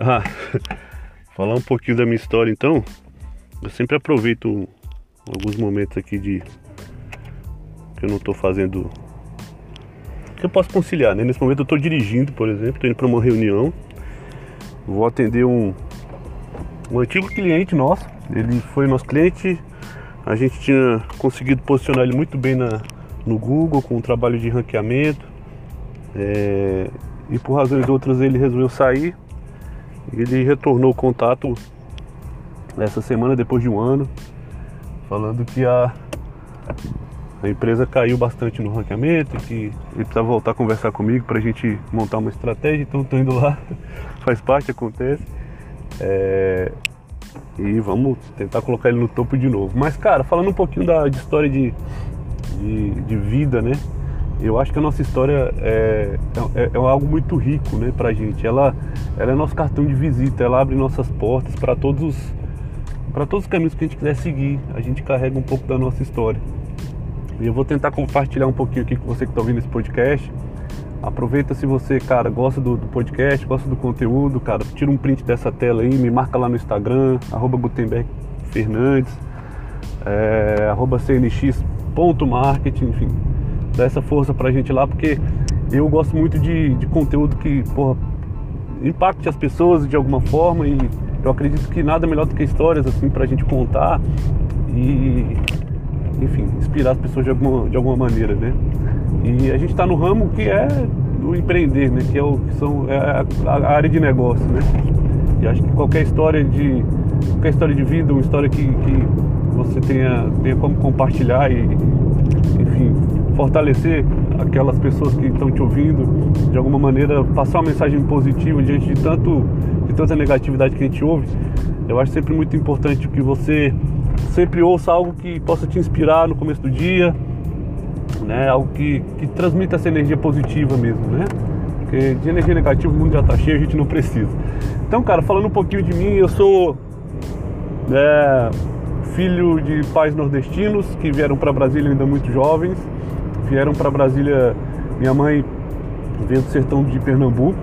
Ah, falar um pouquinho da minha história então. Eu sempre aproveito alguns momentos aqui de que eu não tô fazendo que eu posso conciliar, né? Nesse momento eu tô dirigindo, por exemplo, tô indo para uma reunião. Vou atender um um antigo cliente nosso. Ele foi nosso cliente. A gente tinha conseguido posicionar ele muito bem na, no Google com um trabalho de ranqueamento. É, e por razões outras ele resolveu sair. Ele retornou o contato essa semana, depois de um ano, falando que a, a empresa caiu bastante no ranqueamento que ele precisava voltar a conversar comigo para a gente montar uma estratégia. Então estou indo lá, faz parte, acontece. É, e vamos tentar colocar ele no topo de novo. Mas, cara, falando um pouquinho da, de história de, de, de vida, né? Eu acho que a nossa história é, é, é, algo muito rico né, pra gente. Ela, ela é nosso cartão de visita, ela abre nossas portas para todos os, para todos os caminhos que a gente quiser seguir. A gente carrega um pouco da nossa história. E eu vou tentar compartilhar um pouquinho aqui com você que está ouvindo esse podcast. Aproveita se você, cara, gosta do, do, podcast, gosta do conteúdo, cara, tira um print dessa tela aí, me marca lá no Instagram, arroba é, arroba cnx.marketing, enfim dá essa força pra gente lá, porque eu gosto muito de, de conteúdo que, porra, impacte as pessoas de alguma forma e eu acredito que nada melhor do que histórias assim pra gente contar e enfim, inspirar as pessoas de alguma, de alguma maneira, né? E a gente está no ramo que é do empreender, né? Que é, o, que são, é a, a, área de negócio, né? E acho que qualquer história de qualquer história de vida, uma história que, que você tenha, tenha como compartilhar e enfim, fortalecer aquelas pessoas que estão te ouvindo, de alguma maneira passar uma mensagem positiva diante de tanto de tanta negatividade que a gente ouve. Eu acho sempre muito importante que você sempre ouça algo que possa te inspirar no começo do dia, né? Algo que, que transmita essa energia positiva mesmo, né? Porque de energia negativa o mundo já está cheio, a gente não precisa. Então, cara, falando um pouquinho de mim, eu sou é, filho de pais nordestinos que vieram para Brasília ainda muito jovens vieram para Brasília. Minha mãe veio do sertão de Pernambuco,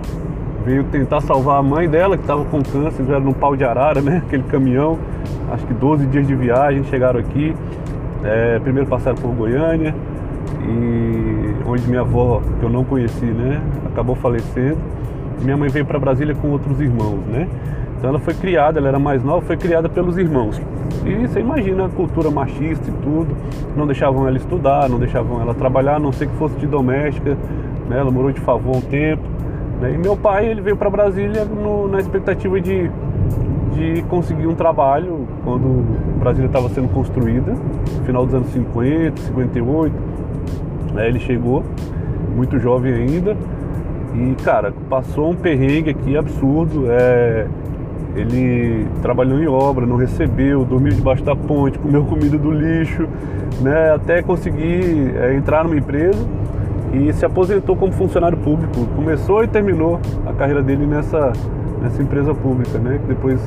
veio tentar salvar a mãe dela, que estava com câncer, vieram num pau de arara, né? Aquele caminhão, acho que 12 dias de viagem, chegaram aqui. É, primeiro passaram por Goiânia, e onde minha avó, que eu não conheci, né, acabou falecendo. Minha mãe veio para Brasília com outros irmãos, né? Então ela foi criada, ela era mais nova, foi criada pelos irmãos. E você imagina a cultura machista e tudo. Não deixavam ela estudar, não deixavam ela trabalhar, a não ser que fosse de doméstica. Né? Ela morou de favor um tempo. Né? E meu pai ele veio para Brasília no, na expectativa de, de conseguir um trabalho quando Brasília estava sendo construída, final dos anos 50, 58. Né? Ele chegou, muito jovem ainda. E, cara, passou um perrengue aqui absurdo. É, ele trabalhou em obra, não recebeu, dormiu debaixo da ponte, comeu comida do lixo, né, até conseguir é, entrar numa empresa e se aposentou como funcionário público. Começou e terminou a carreira dele nessa, nessa empresa pública, né, que depois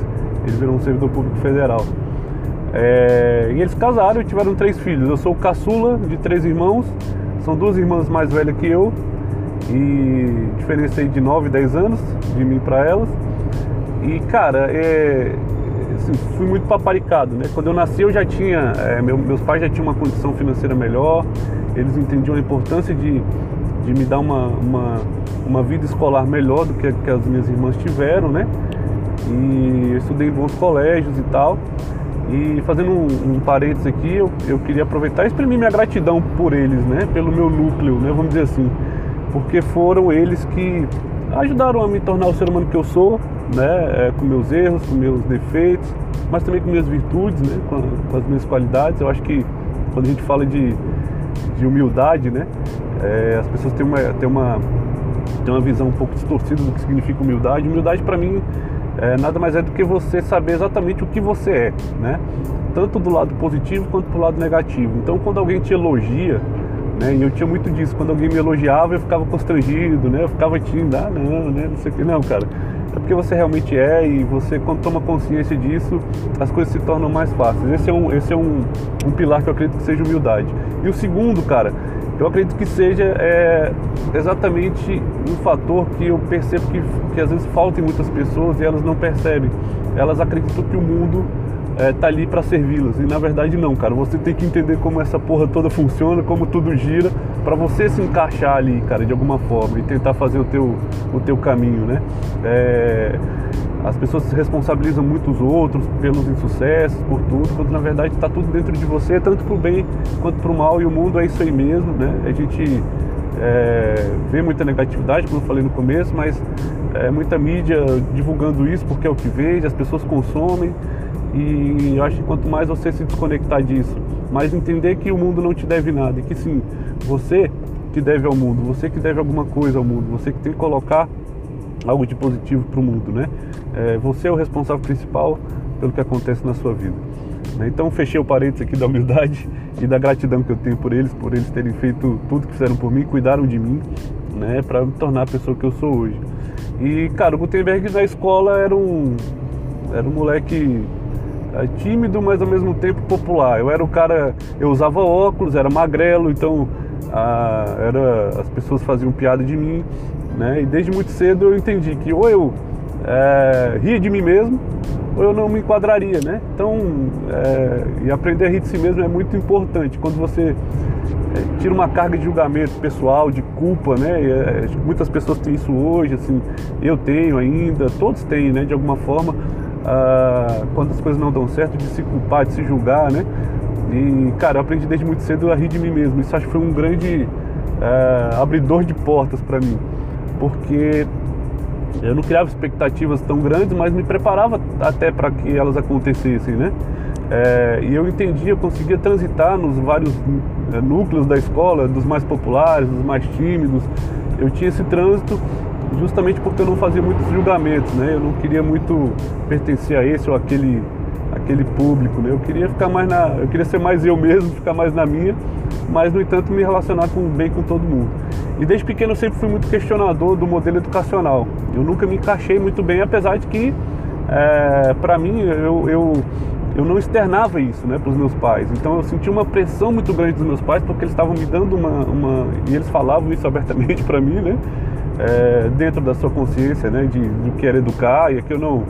ele virou um servidor público federal. É, e eles casaram e tiveram três filhos. Eu sou o caçula de três irmãos, são duas irmãs mais velhas que eu e diferenciei de 9, 10 anos de mim para elas. E cara, é, assim, fui muito paparicado, né? Quando eu nasci eu já tinha, é, meu, meus pais já tinham uma condição financeira melhor, eles entendiam a importância de, de me dar uma, uma, uma vida escolar melhor do que, que as minhas irmãs tiveram, né? E eu estudei em bons colégios e tal. E fazendo um, um parênteses aqui, eu, eu queria aproveitar e exprimir minha gratidão por eles, né? Pelo meu núcleo, né? Vamos dizer assim. Porque foram eles que ajudaram a me tornar o ser humano que eu sou, né? É, com meus erros, com meus defeitos, mas também com minhas virtudes, né? Com, com, as minhas qualidades. Eu acho que quando a gente fala de, de humildade, né? É, as pessoas têm uma, têm, uma, têm uma visão um pouco distorcida do que significa humildade. Humildade para mim é, nada mais é do que você saber exatamente o que você é, né? Tanto do lado positivo quanto do lado negativo. Então quando alguém te elogia, né? E eu tinha muito disso. Quando alguém me elogiava, eu ficava constrangido, né? Eu ficava tímido, ah, não, né? Não sei o que. Não, cara. É porque você realmente é e você, quando toma consciência disso, as coisas se tornam mais fáceis. Esse é um, esse é um, um pilar que eu acredito que seja humildade. E o segundo, cara, eu acredito que seja é, exatamente um fator que eu percebo que, que às vezes falta em muitas pessoas e elas não percebem. Elas acreditam que o mundo é, tá ali para servi-las. E na verdade não, cara. Você tem que entender como essa porra toda funciona, como tudo gira, para você se encaixar ali, cara, de alguma forma e tentar fazer o teu, o teu caminho, né? É, as pessoas se responsabilizam muito os outros pelos insucessos, por tudo, quando na verdade está tudo dentro de você, tanto para o bem quanto para o mal, e o mundo é isso aí mesmo, né? A gente é, vê muita negatividade, como eu falei no começo, mas é, muita mídia divulgando isso porque é o que vende, as pessoas consomem, e eu acho que quanto mais você se desconectar disso, mais entender que o mundo não te deve nada, e que sim, você que deve ao mundo, você que deve alguma coisa ao mundo, você que tem que colocar algo de positivo para o mundo, né? É, você é o responsável principal pelo que acontece na sua vida. Né? Então fechei o parênteses aqui da humildade e da gratidão que eu tenho por eles, por eles terem feito tudo que fizeram por mim, cuidaram de mim, né? Para me tornar a pessoa que eu sou hoje. E cara, o Gutenberg na escola era um era um moleque tímido, mas ao mesmo tempo popular. Eu era o cara, eu usava óculos, era magrelo, então a, era, as pessoas faziam piada de mim, né? E desde muito cedo eu entendi que ou eu é, ria de mim mesmo, ou eu não me enquadraria, né? Então, é, e aprender a rir de si mesmo é muito importante. Quando você é, tira uma carga de julgamento pessoal, de culpa, né? E, é, muitas pessoas têm isso hoje, assim, eu tenho ainda, todos têm, né? De alguma forma, ah, quando as coisas não dão certo, de se culpar, de se julgar, né? E, cara, eu aprendi desde muito cedo a rir de mim mesmo. Isso acho que foi um grande é, abridor de portas para mim, porque eu não criava expectativas tão grandes, mas me preparava até para que elas acontecessem, né? É, e eu entendia, eu conseguia transitar nos vários é, núcleos da escola, dos mais populares, dos mais tímidos. Eu tinha esse trânsito justamente porque eu não fazia muitos julgamentos, né? Eu não queria muito pertencer a esse ou aquele aquele público, né? Eu queria ficar mais na, eu queria ser mais eu mesmo, ficar mais na minha, mas no entanto me relacionar com bem com todo mundo. E desde pequeno eu sempre fui muito questionador do modelo educacional. Eu nunca me encaixei muito bem, apesar de que é, para mim eu, eu eu não externava isso né, para os meus pais. Então eu senti uma pressão muito grande dos meus pais porque eles estavam me dando uma, uma e eles falavam isso abertamente para mim, né? É, dentro da sua consciência, né? De, que era educar e aqui eu não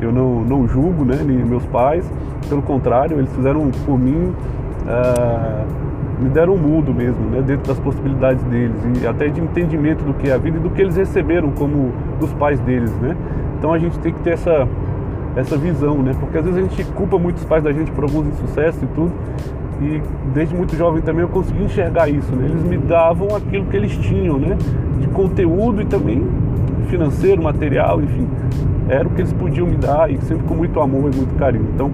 eu não, não julgo, né? Meus pais, pelo contrário, eles fizeram por mim é, me deram um mundo mesmo, né? Dentro das possibilidades deles e até de entendimento do que é a vida e do que eles receberam como dos pais deles, né? Então a gente tem que ter essa essa visão, né? Porque às vezes a gente culpa muitos pais da gente por alguns insucessos e tudo. E desde muito jovem também eu consegui enxergar isso, né? Eles me davam aquilo que eles tinham, né? De conteúdo e também financeiro, material, enfim. Era o que eles podiam me dar e sempre com muito amor e muito carinho. Então,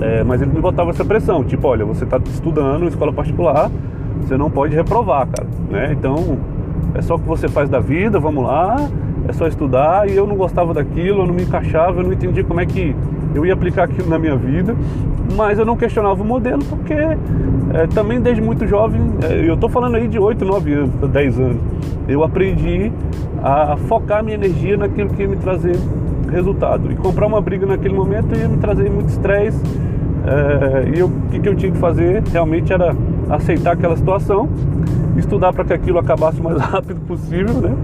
é, mas eles me botavam essa pressão, tipo, olha, você está estudando em escola particular, você não pode reprovar, cara, né? Então, é só o que você faz da vida, vamos lá, é só estudar e eu não gostava daquilo, eu não me encaixava, eu não entendia como é que eu ia aplicar aquilo na minha vida, mas eu não questionava o modelo porque é, também desde muito jovem, é, eu estou falando aí de 8, 9 anos, 10 anos, eu aprendi a focar minha energia naquilo que ia me trazer resultado. E comprar uma briga naquele momento ia me trazer muito estresse. É, e o que, que eu tinha que fazer realmente era aceitar aquela situação, estudar para que aquilo acabasse o mais rápido possível, né?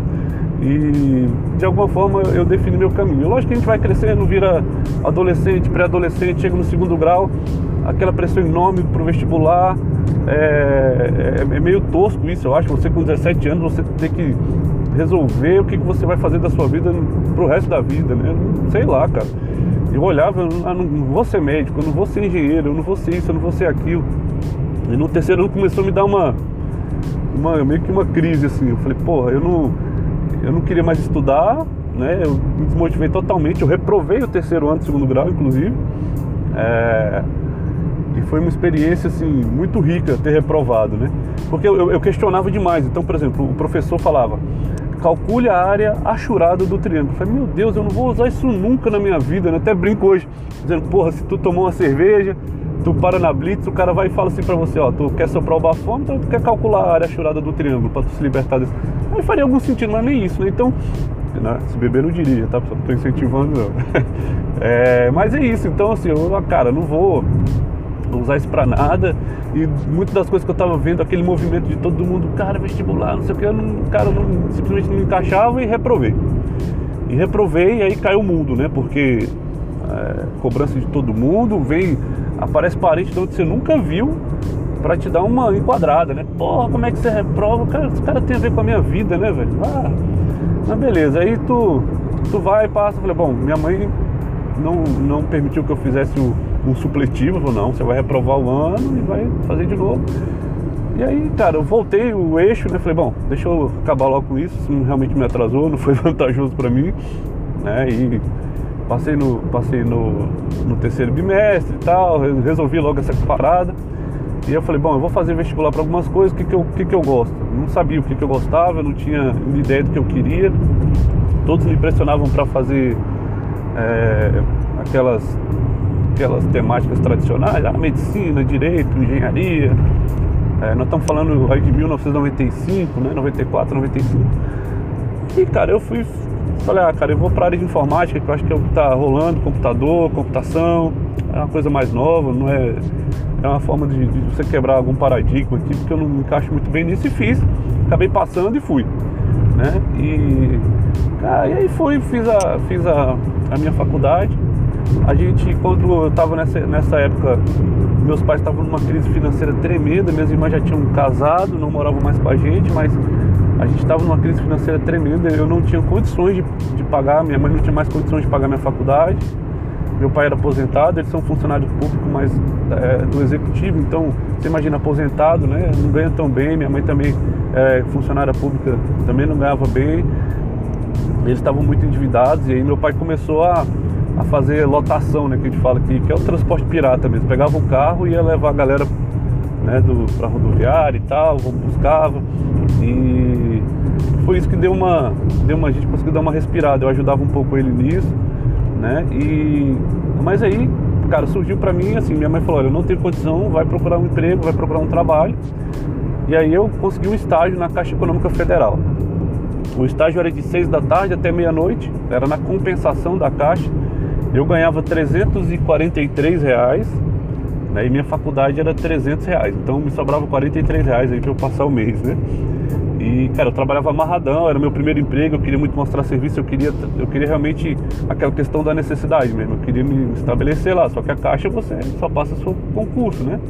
E de alguma forma eu defini meu caminho. Lógico que a gente vai crescendo, vira adolescente, pré-adolescente, chega no segundo grau, aquela pressão enorme para o vestibular. É, é, é, meio tosco isso, eu acho. Você com 17 anos, você tem que resolver o que, que você vai fazer da sua vida pro resto da vida, né? Sei lá, cara. Eu olhava, eu não, não vou ser médico, eu não vou ser engenheiro, eu não vou ser isso, eu não vou ser aquilo. E no terceiro ano começou a me dar uma, uma meio que uma crise assim. Eu falei, porra, eu não eu não queria mais estudar, né? Eu me desmotivei totalmente. Eu reprovei o terceiro ano do segundo grau, inclusive. É... E foi uma experiência assim muito rica ter reprovado, né? Porque eu, eu, questionava demais. Então, por exemplo, o professor falava: calcule a área achurada do triângulo. Eu falei: meu Deus, eu não vou usar isso nunca na minha vida. Né? Até brinco hoje, dizendo: porra, se tu tomou uma cerveja, tu para na blitz, o cara vai e fala assim para você: ó, tu quer soprar o bafômetro, então tu quer calcular a área achurada do triângulo para tu se libertar desse. Aí faria algum sentido, mas nem isso, né? Então, né? se beber não dirija, tá? Só tô incentivando não. é, mas é isso, então assim, eu, cara, não vou não usar isso pra nada. E muitas das coisas que eu tava vendo, aquele movimento de todo mundo, cara, vestibular, não sei o que, eu não, cara, não, simplesmente não encaixava e reprovei. E reprovei e aí caiu o mundo, né? Porque é, cobrança de todo mundo, vem, aparece parente de onde você nunca viu para te dar uma enquadrada, né? Porra, como é que você reprova? Cara, esse cara tem a ver com a minha vida, né, velho? Ah, mas beleza, aí tu, tu vai passa, falei, bom, minha mãe não, não permitiu que eu fizesse o, um supletivo, falou, não, você vai reprovar o ano e vai fazer de novo. E aí, cara, eu voltei o eixo, né? Falei, bom, deixa eu acabar logo com isso, isso realmente me atrasou, não foi vantajoso para mim, né? E passei no, passei no, no terceiro bimestre e tal, resolvi logo essa parada. E eu falei, bom, eu vou fazer vestibular para algumas coisas, o que, que, eu, que, que eu gosto? Não sabia o que, que eu gostava, não tinha ideia do que eu queria. Todos me impressionavam para fazer é, aquelas, aquelas temáticas tradicionais, ah, medicina, direito, engenharia. É, nós estamos falando aí de 1995, né? 94, 95. E cara, eu fui, falei, ah, cara, eu vou para a área de informática, que eu acho que é o que está rolando, computador, computação, é uma coisa mais nova, não é. É uma forma de, de você quebrar algum paradigma aqui, porque eu não me encaixo muito bem nisso e fiz. Acabei passando e fui. Né? E, cara, e aí fui, fiz a, fiz a, a minha faculdade. A gente, quando eu estava nessa, nessa época, meus pais estavam numa crise financeira tremenda, minhas irmãs já tinham casado, não moravam mais com a gente, mas a gente estava numa crise financeira tremenda, eu não tinha condições de, de pagar, minha mãe não tinha mais condições de pagar minha faculdade. Meu pai era aposentado, eles são funcionários públicos, mas é, do executivo, então você imagina aposentado, né? Não ganha tão bem. Minha mãe também é funcionária pública, também não ganhava bem. Eles estavam muito endividados e aí meu pai começou a, a fazer lotação, né? Que a gente fala aqui, que é o transporte pirata mesmo. Pegava um carro e ia levar a galera né, do, rodoviária e tal, buscava. E foi isso que deu uma, deu uma. A gente conseguiu dar uma respirada. Eu ajudava um pouco ele nisso né? E mas aí, cara, surgiu para mim assim, minha mãe falou, olha, eu não tenho condição, vai procurar um emprego, vai procurar um trabalho. E aí eu consegui um estágio na Caixa Econômica Federal. O estágio era de 6 da tarde até meia-noite, era na compensação da Caixa. Eu ganhava 343 reais, né? E minha faculdade era 300 reais, então me sobrava 43 reais aí para eu passar o mês, né? E, cara, eu trabalhava amarradão, era meu primeiro emprego, eu queria muito mostrar serviço, eu queria, eu queria realmente aquela questão da necessidade mesmo, eu queria me estabelecer lá, só que a caixa você só passa seu concurso, né?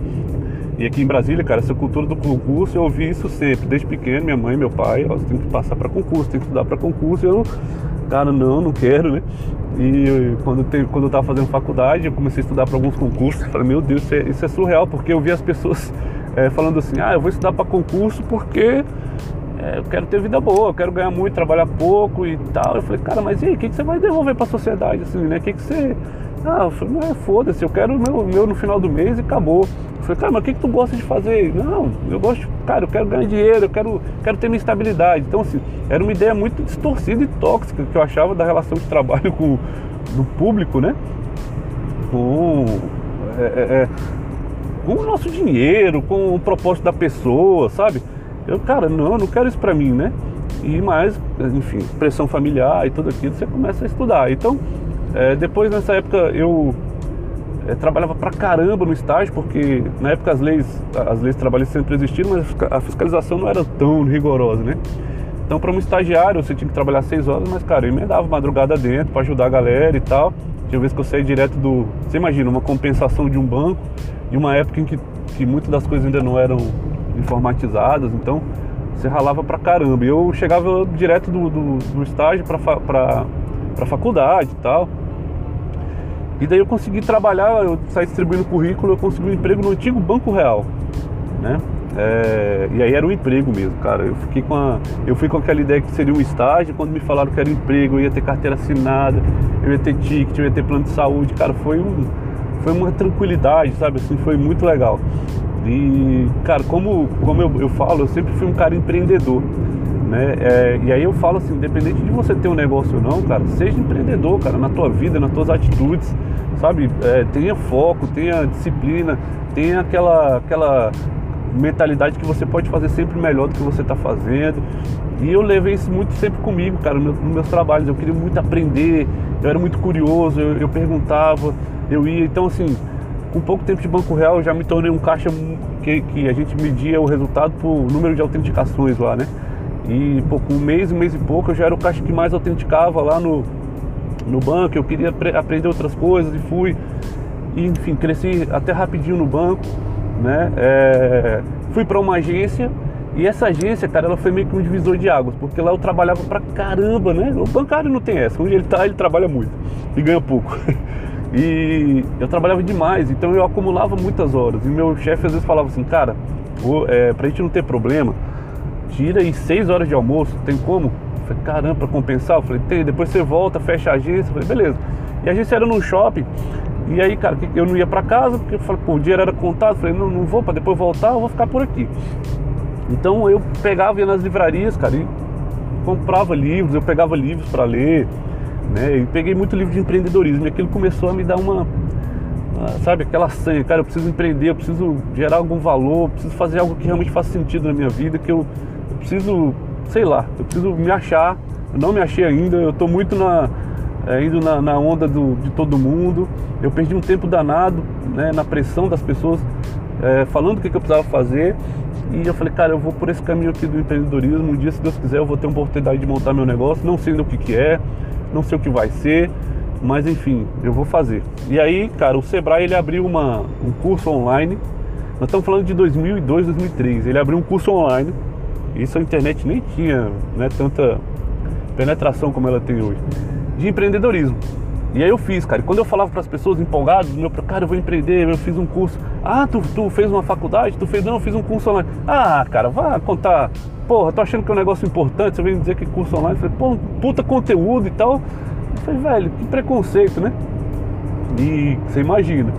E aqui em Brasília, cara, essa cultura do concurso, eu ouvi isso sempre, desde pequeno, minha mãe, meu pai, ó, você tem que passar para concurso, tem que estudar para concurso, eu, cara, não, não quero, né? E quando, te, quando eu tava fazendo faculdade, eu comecei a estudar para alguns concursos, falei, meu Deus, isso é, isso é surreal, porque eu vi as pessoas é, falando assim, ah, eu vou estudar para concurso porque é, eu quero ter vida boa, eu quero ganhar muito, trabalhar pouco e tal. Eu falei, cara, mas e aí, o que, que você vai devolver para a sociedade, assim, né? O que, que você. Ah, eu falei, não, é foda-se, eu quero o meu, meu no final do mês e acabou. Eu falei, cara, mas o que, que tu gosta de fazer? Não, eu gosto, cara, eu quero ganhar dinheiro, eu quero, quero ter minha estabilidade. Então, assim, era uma ideia muito distorcida e tóxica que eu achava da relação de trabalho com do público, né? Com. É, é, é com o nosso dinheiro, com o propósito da pessoa, sabe? Eu, cara, não, não quero isso pra mim, né? E mais, enfim, pressão familiar e tudo aquilo, você começa a estudar. Então, é, depois nessa época eu é, trabalhava pra caramba no estágio, porque na época as leis, as leis trabalhistas sempre existiram, mas a fiscalização não era tão rigorosa, né? Então, para um estagiário, você tinha que trabalhar seis horas, mas, cara, eu emendava madrugada dentro para ajudar a galera e tal. Tinha vezes que eu saí direto do. Você imagina, uma compensação de um banco, em uma época em que, que muitas das coisas ainda não eram informatizadas, então você ralava pra caramba. Eu chegava direto do, do, do estágio pra, pra, pra faculdade e tal. E daí eu consegui trabalhar, eu saí distribuindo currículo, eu consegui um emprego no antigo Banco Real, né? É, e aí era um emprego mesmo, cara. Eu fiquei com a, eu fui com aquela ideia que seria um estágio, quando me falaram que era emprego, eu ia ter carteira assinada, eu ia ter ticket, eu ia ter plano de saúde, cara, foi um, foi uma tranquilidade, sabe? Assim, foi muito legal. E, cara, como, como eu, eu falo, eu sempre fui um cara empreendedor. Né? É, e aí eu falo assim, independente de você ter um negócio ou não, cara, seja empreendedor, cara, na tua vida, nas tuas atitudes, sabe? É, tenha foco, tenha disciplina, tenha aquela, aquela mentalidade que você pode fazer sempre melhor do que você está fazendo. E eu levei isso muito sempre comigo, cara, nos meus trabalhos. Eu queria muito aprender, eu era muito curioso, eu, eu perguntava, eu ia. Então, assim, com pouco tempo de Banco Real eu já me tornei um caixa que, que a gente media o resultado por número de autenticações lá, né? E pô, com um mês, um mês e pouco eu já era o caixa que mais autenticava lá no, no banco, eu queria aprender outras coisas e fui. E, enfim, cresci até rapidinho no banco, né? É, fui para uma agência e essa agência, cara, ela foi meio que um divisor de águas, porque lá eu trabalhava pra caramba, né? O bancário não tem essa, onde ele tá, ele trabalha muito e ganha pouco. E eu trabalhava demais, então eu acumulava muitas horas. E meu chefe às vezes falava assim, cara, é, pra gente não ter problema, tira aí seis horas de almoço, tem como? Eu falei, caramba, pra compensar? Eu falei, tem, depois você volta, fecha a agência. Eu falei, beleza. E a agência era num shopping, e aí, cara, eu não ia pra casa, porque eu falei, pô, o dinheiro era contado, eu falei, não, não vou, pra depois voltar, eu vou ficar por aqui. Então eu pegava, ia nas livrarias, cara, e comprava livros, eu pegava livros para ler, né? E peguei muito livro de empreendedorismo. E aquilo começou a me dar uma, sabe, aquela sanha, cara, eu preciso empreender, eu preciso gerar algum valor, eu preciso fazer algo que realmente faça sentido na minha vida, que eu, eu preciso, sei lá, eu preciso me achar, eu não me achei ainda, eu tô muito na, é, indo na, na onda do, de todo mundo, eu perdi um tempo danado, né, na pressão das pessoas, é, falando o que, que eu precisava fazer, e eu falei, cara, eu vou por esse caminho aqui do empreendedorismo. Um dia, se Deus quiser, eu vou ter uma oportunidade de montar meu negócio. Não sei o que, que é, não sei o que vai ser, mas enfim, eu vou fazer. E aí, cara, o Sebrae ele abriu uma, um curso online. Nós estamos falando de 2002, 2003. Ele abriu um curso online. Isso a internet nem tinha né, tanta penetração como ela tem hoje. De empreendedorismo. E aí eu fiz, cara. E quando eu falava para as pessoas empolgadas, meu, cara, eu vou empreender, eu fiz um curso. Ah, tu, tu fez uma faculdade? Tu fez? Não, eu fiz um curso online. Ah, cara, vá contar. Porra, tô achando que é um negócio importante, você vem dizer que curso online. Eu falei, pô, puta conteúdo e tal. Eu falei, velho, que preconceito, né? E você imagina.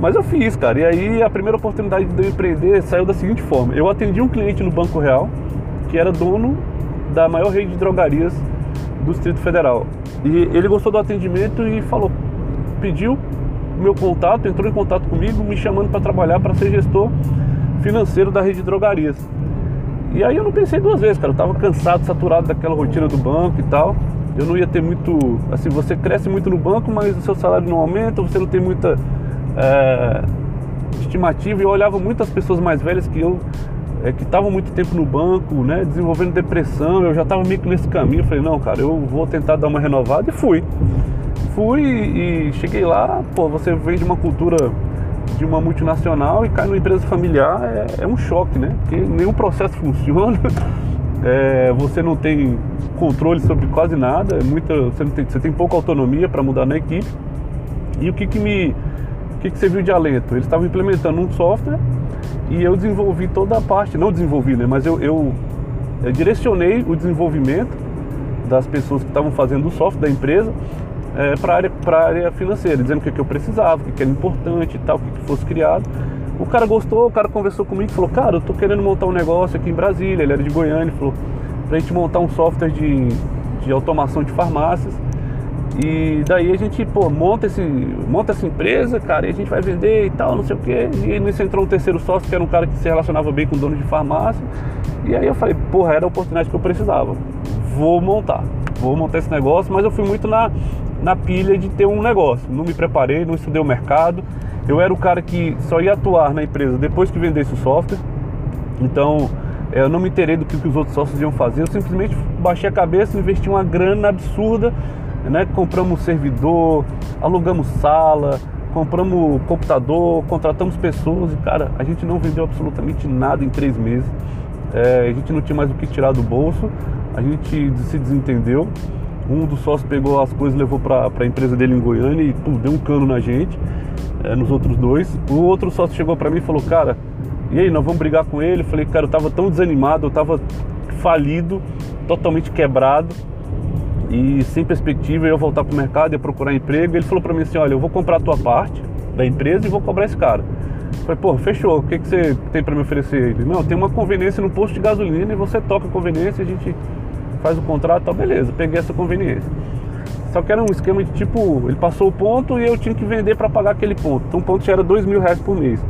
Mas eu fiz, cara. E aí a primeira oportunidade de eu empreender saiu da seguinte forma. Eu atendi um cliente no Banco Real, que era dono da maior rede de drogarias do Distrito Federal. E ele gostou do atendimento e falou, pediu meu contato, entrou em contato comigo, me chamando para trabalhar para ser gestor financeiro da rede de drogarias. E aí eu não pensei duas vezes, cara. Eu tava cansado, saturado daquela rotina do banco e tal. Eu não ia ter muito. Assim, você cresce muito no banco, mas o seu salário não aumenta, você não tem muita é, estimativa. E eu olhava muitas pessoas mais velhas que eu é, que estavam muito tempo no banco, né, desenvolvendo depressão, eu já estava meio que nesse caminho, eu falei, não, cara, eu vou tentar dar uma renovada e fui. Fui e cheguei lá, pô, você vem de uma cultura de uma multinacional e cai numa empresa familiar, é, é um choque, né? Porque nenhum processo funciona, é, você não tem controle sobre quase nada, é muita, você, tem, você tem pouca autonomia para mudar na equipe. E o que, que me. O que, que você viu de alento? Eles estavam implementando um software e eu desenvolvi toda a parte, não desenvolvi, né, mas eu, eu, eu direcionei o desenvolvimento das pessoas que estavam fazendo o software da empresa é, para a área, área financeira, dizendo o que, que eu precisava, o que, que era importante e tal, o que, que fosse criado. O cara gostou, o cara conversou comigo e falou, cara, eu tô querendo montar um negócio aqui em Brasília, ele era de Goiânia, ele falou, pra gente montar um software de, de automação de farmácias e daí a gente, pô, monta, esse, monta essa empresa, cara, e a gente vai vender e tal, não sei o quê. E nisso entrou um terceiro sócio, que era um cara que se relacionava bem com dono de farmácia. E aí eu falei, porra, era a oportunidade que eu precisava. Vou montar, vou montar esse negócio, mas eu fui muito na, na pilha de ter um negócio. Não me preparei, não estudei o mercado. Eu era o cara que só ia atuar na empresa depois que vendesse o software. Então, eu não me interei do que, que os outros sócios iam fazer. Eu simplesmente baixei a cabeça, investi uma grana absurda né? Compramos servidor, alugamos sala, compramos computador, contratamos pessoas e, cara, a gente não vendeu absolutamente nada em três meses. É, a gente não tinha mais o que tirar do bolso, a gente se desentendeu. Um dos sócios pegou as coisas levou para a empresa dele em Goiânia e deu um cano na gente, é, nos outros dois. O outro sócio chegou para mim e falou: Cara, e aí, nós vamos brigar com ele? Falei: Cara, eu tava tão desanimado, eu tava falido, totalmente quebrado e sem perspectiva eu voltar para o mercado e procurar emprego. Ele falou para mim assim: Olha, eu vou comprar a tua parte da empresa e vou cobrar esse cara. Eu falei, pô, fechou, o que, que você tem para me oferecer? Ele, não, tem uma conveniência no posto de gasolina e você toca a conveniência, a gente faz o contrato tal, beleza, peguei essa conveniência. Só que era um esquema de tipo, ele passou o ponto e eu tinha que vender para pagar aquele ponto. Então o ponto já era dois mil reais por mês.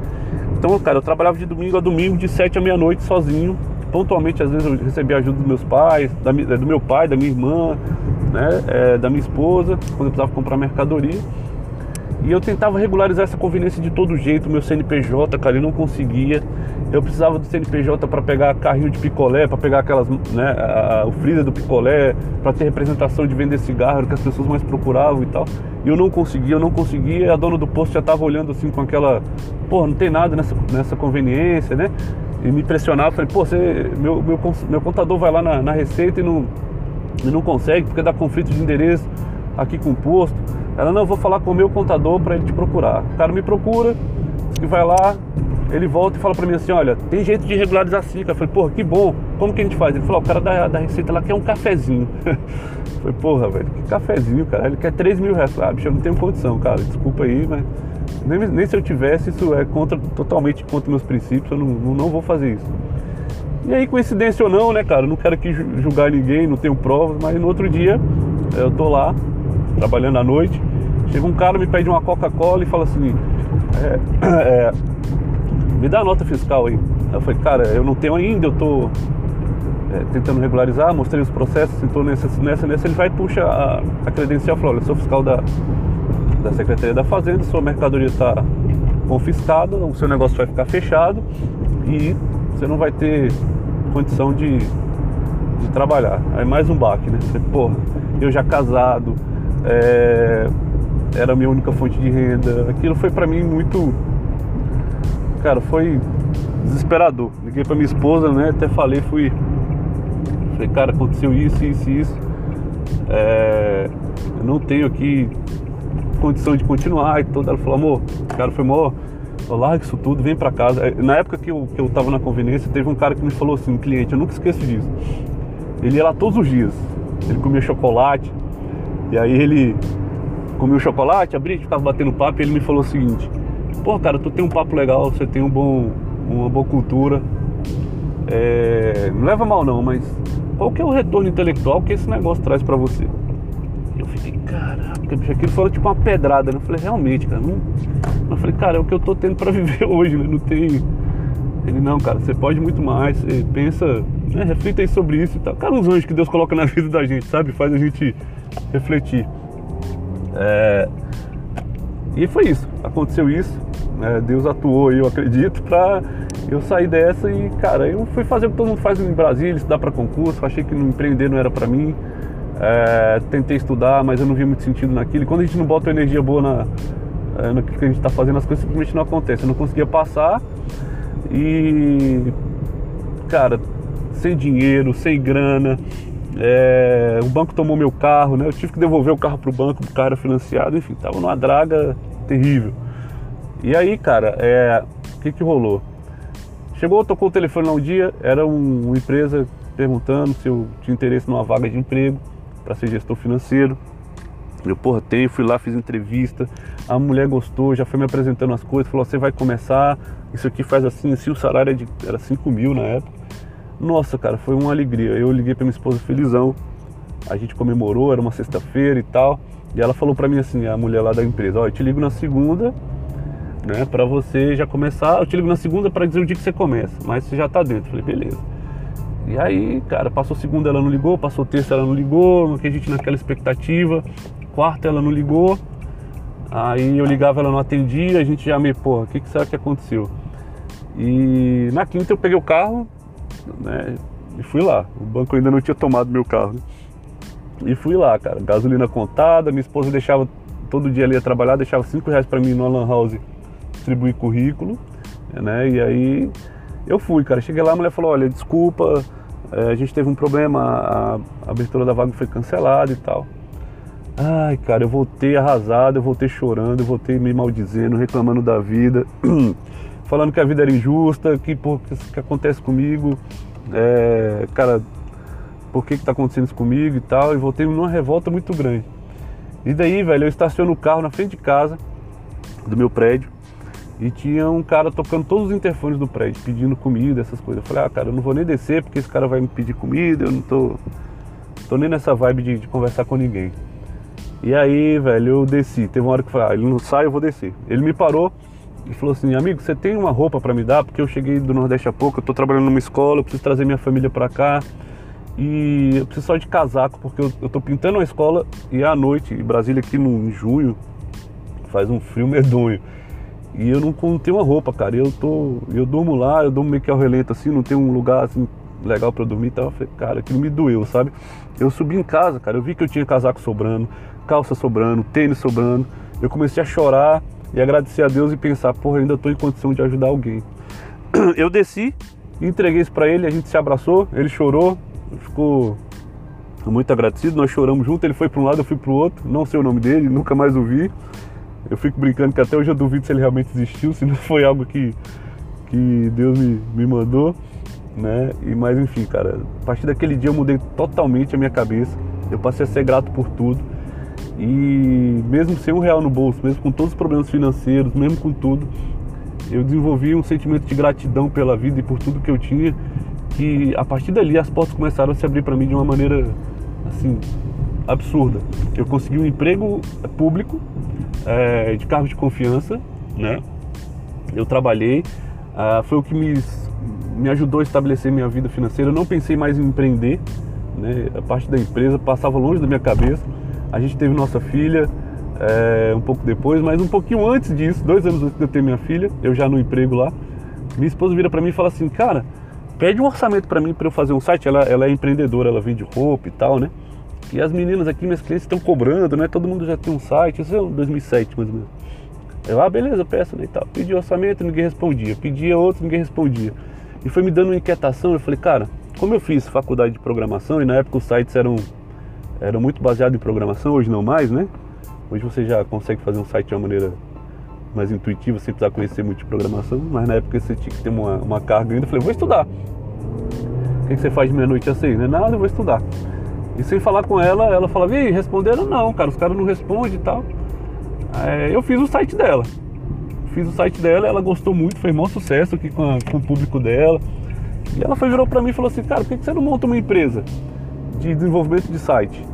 Então, cara, eu trabalhava de domingo a domingo, de sete à meia-noite, sozinho. Pontualmente, às vezes, eu recebia ajuda dos meus pais, da, do meu pai, da minha irmã, né, é, da minha esposa, quando eu precisava comprar mercadoria. E eu tentava regularizar essa conveniência de todo jeito, meu CNPJ, cara, eu não conseguia. Eu precisava do CNPJ para pegar carrinho de picolé, para pegar aquelas, né, a, o freezer do picolé, para ter representação de vender cigarro, que as pessoas mais procuravam e tal. E eu não conseguia, eu não conseguia, a dona do posto já tava olhando assim com aquela, pô, não tem nada nessa, nessa conveniência, né? E me pressionava, falei, pô, você, meu, meu, meu contador vai lá na, na receita e não, e não consegue, porque dá conflito de endereço aqui com o posto. Ela, não, vou falar com o meu contador para ele te procurar. O cara me procura, e vai lá, ele volta e fala para mim assim, olha, tem jeito de regularizar sim. Eu falei, porra, que bom, como que a gente faz? Ele falou, o cara da, da receita lá quer um cafezinho. eu falei, porra, velho, que cafezinho, cara? Ele quer 3 mil reais. Ah, bicho, eu não tenho condição, cara, desculpa aí, mas nem, nem se eu tivesse, isso é contra, totalmente contra meus princípios, eu não, não, não vou fazer isso. E aí, coincidência ou não, né, cara? não quero aqui julgar ninguém, não tenho provas, mas no outro dia eu tô lá, trabalhando à noite. Chega um cara, me pede uma Coca-Cola e fala assim: é, é, me dá a nota fiscal aí. Eu falei, cara, eu não tenho ainda, eu tô é, tentando regularizar, mostrei os processos, estou nessa, nessa, nessa, ele vai e puxa a, a credencial e fala, olha, sou fiscal da, da Secretaria da Fazenda, sua mercadoria está confiscada, o seu negócio vai ficar fechado e você não vai ter condição de, de trabalhar. Aí mais um baque, né? Você, porra, eu já casado, é, era a minha única fonte de renda. Aquilo foi para mim muito. Cara, foi desesperador. Liguei pra minha esposa, né? Até falei, fui. Falei, cara, aconteceu isso, isso isso. É, eu não tenho aqui condição de continuar e tudo. Ela falou, amor, cara foi mó. Larga isso tudo, vem pra casa. É, na época que eu, que eu tava na conveniência, teve um cara que me falou assim, um cliente, eu nunca esqueço disso. Ele ia lá todos os dias. Ele comia chocolate. E aí ele comia o chocolate, abria, ficava batendo papo e ele me falou o seguinte: Pô, cara, tu tem um papo legal, você tem um bom, uma boa cultura. É, não leva mal não, mas qual que é o retorno intelectual que esse negócio traz para você? Eu fiquei, caraca, bicho, aquilo foi tipo uma pedrada, né? Eu falei, realmente, cara, não... Eu falei, cara, é o que eu tô tendo para viver hoje, né? Não tem. Ele, não, cara, você pode muito mais, você pensa, né? reflita aí sobre isso e tal. Cara, uns anjos que Deus coloca na vida da gente, sabe? Faz a gente refletir. É... E foi isso, aconteceu isso. Né? Deus atuou, eu acredito, pra eu sair dessa e, cara, eu fui fazer o que todo mundo faz em Brasília, estudar para concurso, achei que empreender não era para mim. É... tentei estudar, mas eu não vi muito sentido naquilo. E quando a gente não bota energia boa na, é, no que a gente está fazendo, as coisas simplesmente não acontecem. Eu não conseguia passar e, cara, sem dinheiro, sem grana, é, o banco tomou meu carro, né? Eu tive que devolver o carro pro banco, o carro era financiado, enfim, tava numa draga terrível. E aí, cara, é, o que que rolou? Chegou, tocou o telefone lá um dia, era um, uma empresa perguntando se eu tinha interesse numa vaga de emprego para ser gestor financeiro. Eu, porra, tenho, fui lá, fiz entrevista, a mulher gostou, já foi me apresentando as coisas, falou, você vai começar, isso aqui faz assim, assim, o salário era, de, era 5 mil na época. Nossa, cara, foi uma alegria. Eu liguei pra minha esposa felizão. A gente comemorou, era uma sexta-feira e tal. E ela falou pra mim assim, a mulher lá da empresa, ó, eu te ligo na segunda, né, pra você já começar. Eu te ligo na segunda para dizer o dia que você começa, mas você já tá dentro. Eu falei, beleza. E aí, cara, passou segunda, ela não ligou, passou terça, ela não ligou, que a gente naquela expectativa. Quarta, ela não ligou. Aí eu ligava, ela não atendia, a gente já meio, porra, o que, que será que aconteceu? E na quinta eu peguei o carro, né? E fui lá. O banco ainda não tinha tomado meu carro. Né? E fui lá, cara. Gasolina contada, minha esposa deixava todo dia ali a trabalhar, deixava 5 reais para mim no Lan House distribuir currículo, né? E aí eu fui, cara. Cheguei lá, a mulher falou, olha, desculpa, é, a gente teve um problema, a, abertura da vaga foi cancelada e tal. Ai, cara, eu voltei arrasado, eu voltei chorando, eu voltei me maldizendo, reclamando da vida. falando que a vida era injusta, que por que, que acontece comigo, é, cara, por que que tá acontecendo isso comigo e tal, e voltei numa revolta muito grande. E daí, velho, eu estaciono o carro na frente de casa, do meu prédio, e tinha um cara tocando todos os interfones do prédio, pedindo comida, essas coisas. Eu falei, ah, cara, eu não vou nem descer porque esse cara vai me pedir comida, eu não tô, tô nem nessa vibe de, de conversar com ninguém. E aí, velho, eu desci. Teve uma hora que eu falei, ah, ele não sai, eu vou descer. Ele me parou, e falou assim: Amigo, você tem uma roupa para me dar? Porque eu cheguei do Nordeste há pouco, eu tô trabalhando numa escola, eu preciso trazer minha família para cá. E eu preciso só de casaco, porque eu, eu tô pintando uma escola e à noite, em Brasília, aqui no, em junho, faz um frio medonho. E eu não, tenho uma roupa, cara. Eu tô. Eu durmo lá, eu durmo meio que ao relento assim, não tem um lugar assim legal para dormir. Então eu falei, cara, aquilo me doeu, sabe? Eu subi em casa, cara, eu vi que eu tinha casaco sobrando, calça sobrando, tênis sobrando. Eu comecei a chorar e agradecer a Deus e pensar, porra, ainda tô em condição de ajudar alguém. Eu desci, entreguei isso para ele, a gente se abraçou, ele chorou, ficou muito agradecido, nós choramos junto, ele foi para um lado, eu fui para o outro, não sei o nome dele, nunca mais ouvi. Eu fico brincando que até hoje eu duvido se ele realmente existiu, se não foi algo que, que Deus me, me mandou, né? E, mas enfim, cara, a partir daquele dia eu mudei totalmente a minha cabeça, eu passei a ser grato por tudo. E mesmo sem um real no bolso, mesmo com todos os problemas financeiros, mesmo com tudo, eu desenvolvi um sentimento de gratidão pela vida e por tudo que eu tinha, que a partir dali as portas começaram a se abrir para mim de uma maneira assim absurda. Eu consegui um emprego público é, de cargo de confiança, né? Eu trabalhei, ah, foi o que me, me ajudou a estabelecer minha vida financeira. Eu não pensei mais em empreender, né? A parte da empresa passava longe da minha cabeça. A gente teve nossa filha é, um pouco depois, mas um pouquinho antes disso, dois anos antes de eu ter minha filha, eu já no emprego lá, minha esposa vira para mim e fala assim, cara, pede um orçamento para mim para eu fazer um site. Ela, ela é empreendedora, ela vende roupa e tal, né? E as meninas aqui, minhas clientes, estão cobrando, né? Todo mundo já tem um site, isso é 2007 mais ou menos. Eu, ah, beleza, peço, né, e tal. Pedi orçamento, ninguém respondia. Pedia outro, ninguém respondia. E foi me dando uma inquietação, eu falei, cara, como eu fiz faculdade de programação e na época os sites eram, eram muito baseados em programação, hoje não mais, né? Hoje você já consegue fazer um site de uma maneira mais intuitiva, sem precisar conhecer muito de programação, mas na época você tinha que ter uma, uma carga ainda. Eu falei, vou estudar. O que, que você faz de meia-noite assim? Não é nada, eu vou estudar. E sem falar com ela, ela falava, e responderam? Não, cara, os caras não respondem e tal. É, eu fiz o site dela. Fiz o site dela, ela gostou muito, foi um sucesso aqui com, a, com, o público dela. E ela foi, virou pra mim e falou assim, cara, por que, que você não monta uma empresa de desenvolvimento de site?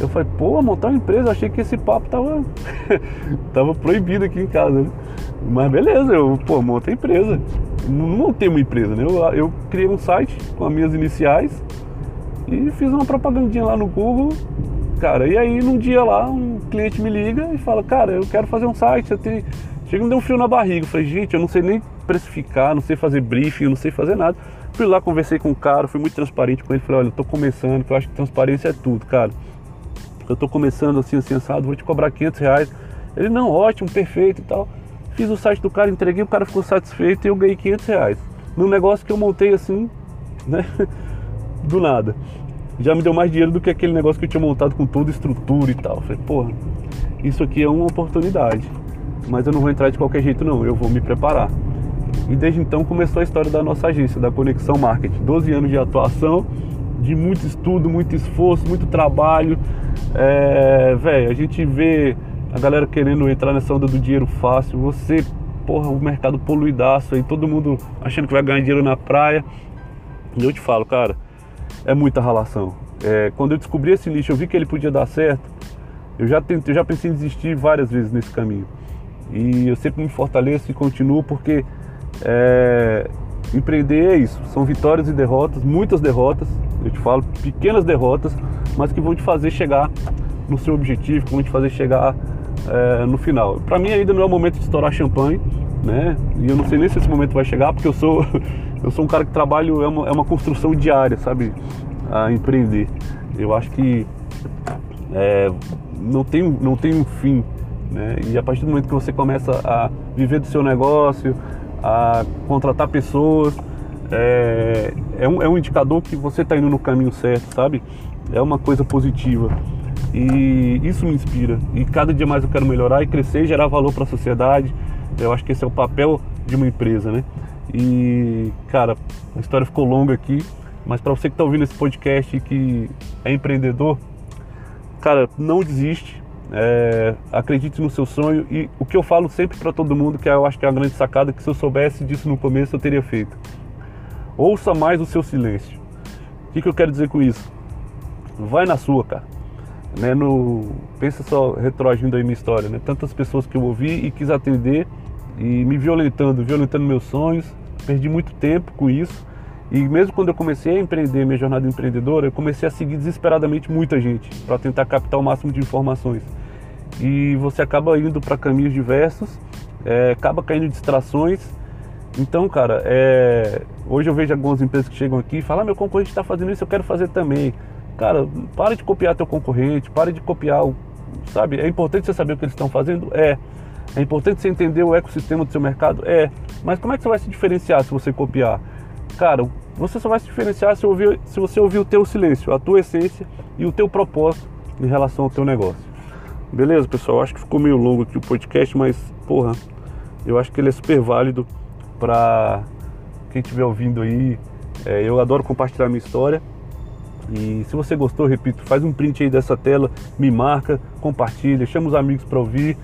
Eu falei, pô, montar uma empresa, achei que esse papo tava, tava proibido aqui em casa, né? Mas beleza, eu, pô, montei empresa. Não montei uma empresa, né? Eu, eu criei um site com as minhas iniciais e fiz uma propagandinha lá no Google, cara. E aí num dia lá, um cliente me liga e fala, cara, eu quero fazer um site, você tem. Chega me deu um frio na barriga. Eu falei, gente, eu não sei nem precificar, não sei fazer briefing, eu não sei fazer nada. Fui lá, conversei com o cara, fui muito transparente com ele, falei, olha, eu tô começando, que eu acho que transparência é tudo, cara. Eu tô começando assim, assim, assado, vou te cobrar 500 reais. Ele, não, ótimo, perfeito e tal. Fiz o site do cara, entreguei, o cara ficou satisfeito e eu ganhei 500 reais. Num negócio que eu montei assim, né, do nada já me deu mais dinheiro do que aquele negócio que eu tinha montado com toda estrutura e tal. falei, porra, isso aqui é uma oportunidade. Mas eu não vou entrar de qualquer jeito não, eu vou me preparar. E desde então começou a história da nossa agência, da Conexão Marketing. 12 anos de atuação, de muito estudo, muito esforço, muito trabalho. É, velho, a gente vê a galera querendo entrar nessa onda do dinheiro fácil. Você, porra, o mercado poluidaço aí, todo mundo achando que vai ganhar dinheiro na praia. E eu te falo, cara, é muita ralação. É, quando eu descobri esse nicho, eu vi que ele podia dar certo. Eu já, tentei, eu já pensei em desistir várias vezes nesse caminho. E eu sempre me fortaleço e continuo porque é, empreender é isso. São vitórias e derrotas, muitas derrotas, eu te falo, pequenas derrotas, mas que vão te fazer chegar no seu objetivo, que vão te fazer chegar é, no final. Para mim ainda não é o momento de estourar champanhe, né? E eu não sei nem se esse momento vai chegar, porque eu sou eu sou um cara que trabalho, é uma, é uma construção diária, sabe? A empreender. Eu acho que é, não, tem, não tem um fim. Né? E a partir do momento que você começa a viver do seu negócio, a contratar pessoas, é, é, um, é um indicador que você está indo no caminho certo, sabe? É uma coisa positiva. E isso me inspira. E cada dia mais eu quero melhorar e crescer gerar valor para a sociedade. Eu acho que esse é o papel de uma empresa, né? E, cara, a história ficou longa aqui, mas para você que está ouvindo esse podcast e que é empreendedor, cara, não desiste, é, acredite no seu sonho e o que eu falo sempre para todo mundo, que eu acho que é uma grande sacada, que se eu soubesse disso no começo eu teria feito. Ouça mais o seu silêncio. O que, que eu quero dizer com isso? Vai na sua, cara. Né, no, pensa só, retroagindo aí minha história, né? Tantas pessoas que eu ouvi e quis atender e me violentando, violentando meus sonhos. Perdi muito tempo com isso. E mesmo quando eu comecei a empreender minha jornada empreendedora, eu comecei a seguir desesperadamente muita gente para tentar captar o máximo de informações. e você acaba indo para caminhos diversos, é, acaba caindo em distrações. Então, cara, é, hoje eu vejo algumas empresas que chegam aqui e falam: ah, meu concorrente está fazendo isso, eu quero fazer também. Cara, para de copiar teu concorrente, para de copiar o. Sabe? É importante você saber o que eles estão fazendo? É. É importante você entender o ecossistema do seu mercado? É. Mas como é que você vai se diferenciar se você copiar? Cara, você só vai se diferenciar se, ouvir, se você ouvir o teu silêncio, a tua essência e o teu propósito em relação ao teu negócio. Beleza, pessoal? Acho que ficou meio longo aqui o podcast, mas, porra, eu acho que ele é super válido para quem estiver ouvindo aí. É, eu adoro compartilhar minha história. E se você gostou, repito, faz um print aí dessa tela, me marca, compartilha, chama os amigos para ouvir.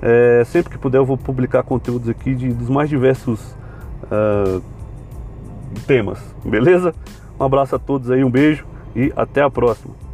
É, sempre que puder, eu vou publicar conteúdos aqui de, dos mais diversos uh, temas, beleza? Um abraço a todos aí, um beijo e até a próxima.